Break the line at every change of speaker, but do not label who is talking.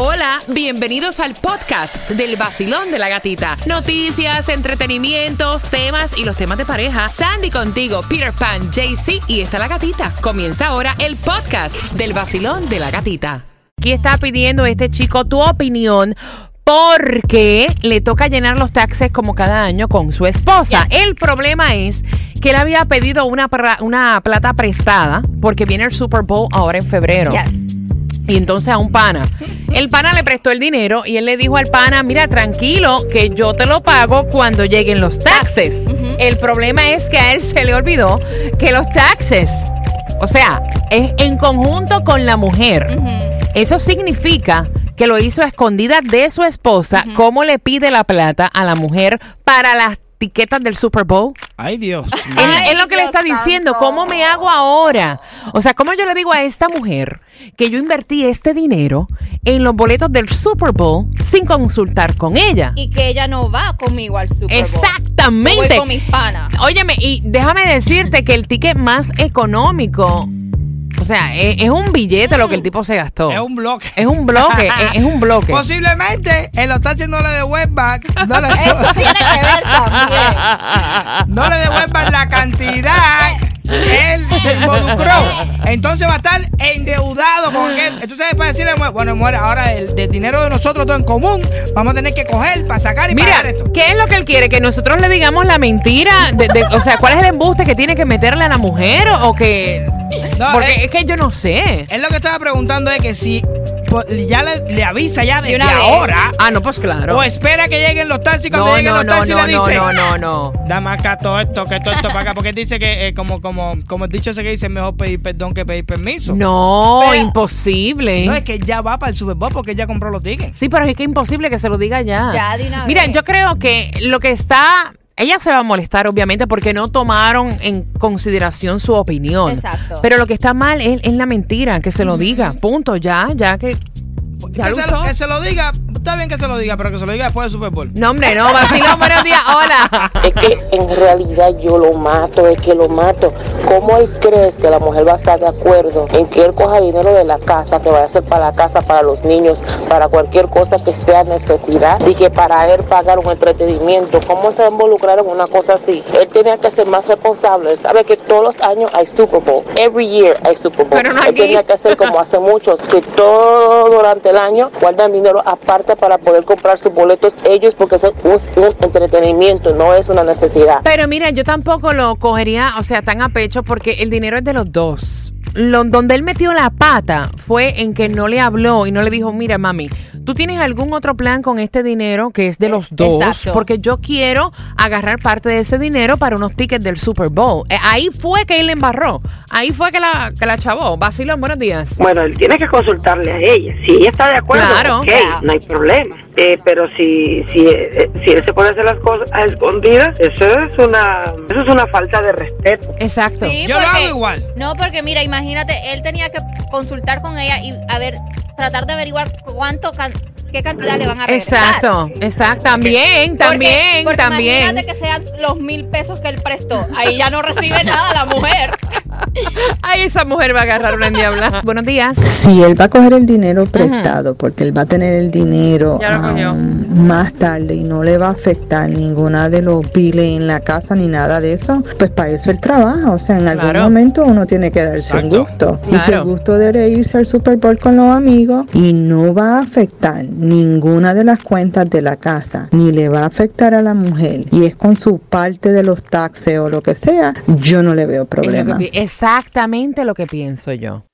Hola, bienvenidos al podcast del vacilón de la gatita. Noticias, entretenimientos, temas y los temas de pareja. Sandy contigo, Peter Pan, JC y está la gatita. Comienza ahora el podcast del vacilón de la gatita. Aquí está pidiendo este chico tu opinión porque le toca llenar los taxes como cada año con su esposa. El problema es que él había pedido una, una plata prestada porque viene el Super Bowl ahora en febrero. Y entonces a un pana. El pana le prestó el dinero y él le dijo al pana, mira, tranquilo, que yo te lo pago cuando lleguen los taxes. El problema es que a él se le olvidó que los taxes, o sea, es en conjunto con la mujer. Eso significa que lo hizo a escondidas de su esposa, cómo le pide la plata a la mujer para las tiquetas del Super Bowl.
Ay, Dios.
Es, es lo que le está diciendo. ¿Cómo me hago ahora? O sea, ¿cómo yo le digo a esta mujer que yo invertí este dinero en los boletos del Super Bowl sin consultar con ella?
Y que ella no va conmigo al Super Bowl.
Exactamente.
Yo voy con mis panas.
Óyeme, y déjame decirte que el ticket más económico, o sea, es, es un billete lo que el tipo se gastó.
Es un bloque.
Es un bloque, es, es un bloque.
Posiblemente él lo está haciendo le de webback. No le,
Eso tiene que ver también.
no le Entonces va a estar endeudado con aquel. Entonces para decirle, bueno, muere, ahora el, del dinero de nosotros todo en común, vamos a tener que coger para sacar y
Mira,
pagar esto.
¿qué es lo que él quiere? ¿Que nosotros le digamos la mentira? De- de- o sea, ¿cuál es el embuste que tiene que meterle a la mujer? ¿O que...?
No,
Porque
eh,
es que yo no sé.
Él lo que estaba preguando es que si ya le, le avisa ya desde
vez.
ahora
Ah, no, pues claro.
o espera que lleguen los taxis cuando
no,
lleguen
no,
los
no,
taxis
no,
le
no,
dice
no, no, no.
Dame acá todo esto, que todo esto para acá. Porque dice que, eh, como, como, como el dicho ese que dice, es mejor pedir perdón que pedir permiso.
No,
Pero-
imposible.
No, es que ya va para el Super Bowl porque ya compró los tickets.
Sí, pero es que es imposible que se lo diga ya.
Ya, de una
Mira, yo creo que lo que está... Ella se va a molestar, obviamente, porque no tomaron en consideración su opinión.
Exacto.
Pero lo que está mal es, es la mentira, que se lo diga. Punto, ya, ya que... Ya
Que
lo
se,
usó.
que se lo diga, está bien que se lo diga, pero que se lo diga después del Super Bowl.
No, hombre, no, vacilón, buenos días, hola.
Es que en realidad yo lo mato, es que lo mato. ¿Cómo él crees que la mujer va a estar de acuerdo en que él coja dinero de la casa, que vaya a ser para la casa, para los niños, para cualquier cosa que sea necesidad, y que para él pagar un entretenimiento? ¿Cómo se va a involucrar en una cosa así? Él tenía que ser más responsable. Él sabe que todos los años hay Super Bowl. Every year hay Super Bowl.
Pero no
él tenía que hacer como hace muchos, que todo durante el año guardan dinero aparte para poder comprar sus boletos ellos, porque es un, un entretenimiento, no es una necesidad.
Pero mira, yo tampoco lo cogería, o sea, tan a pecho porque el dinero es de los dos. Lo- donde él metió la pata fue en que no le habló y no le dijo, mira, mami, ¿tú tienes algún otro plan con este dinero que es de los dos?
Exacto.
Porque yo quiero agarrar parte de ese dinero para unos tickets del Super Bowl. Eh, ahí fue que él le embarró. Ahí fue que la, que la chavó. Vacilón, buenos días.
Bueno, él tiene que consultarle a ella. Si ella está de acuerdo,
Claro.
no hay problema. Eh, pero si si, eh, si él se puede hacer las cosas a escondidas, eso es una eso es una falta de respeto.
Exacto.
Sí,
Yo lo hago igual.
No, porque mira, imagínate, él tenía que consultar con ella y a ver, tratar de averiguar cuánto, qué cantidad le van a regresar.
Exacto, exacto. También,
Porque-
también,
porque
también.
Imagínate que sean los mil pesos que él prestó. Ahí ya no recibe nada la mujer.
Ay, esa mujer va a agarrar una endiablada. Buenos días.
Si él va a coger el dinero prestado, porque él va a tener el dinero um, más tarde y no le va a afectar ninguna de los biles en la casa ni nada de eso, pues para eso él trabaja. O sea, en algún
Claro.
momento uno tiene que darse un gusto. Y si el gusto de irse al Super Bowl con los amigos y no va a afectar ninguna de las cuentas de la casa, ni le va a afectar a la mujer, y es con su parte de los taxes o lo que sea, yo no le veo problema.
Exactamente lo que pienso yo.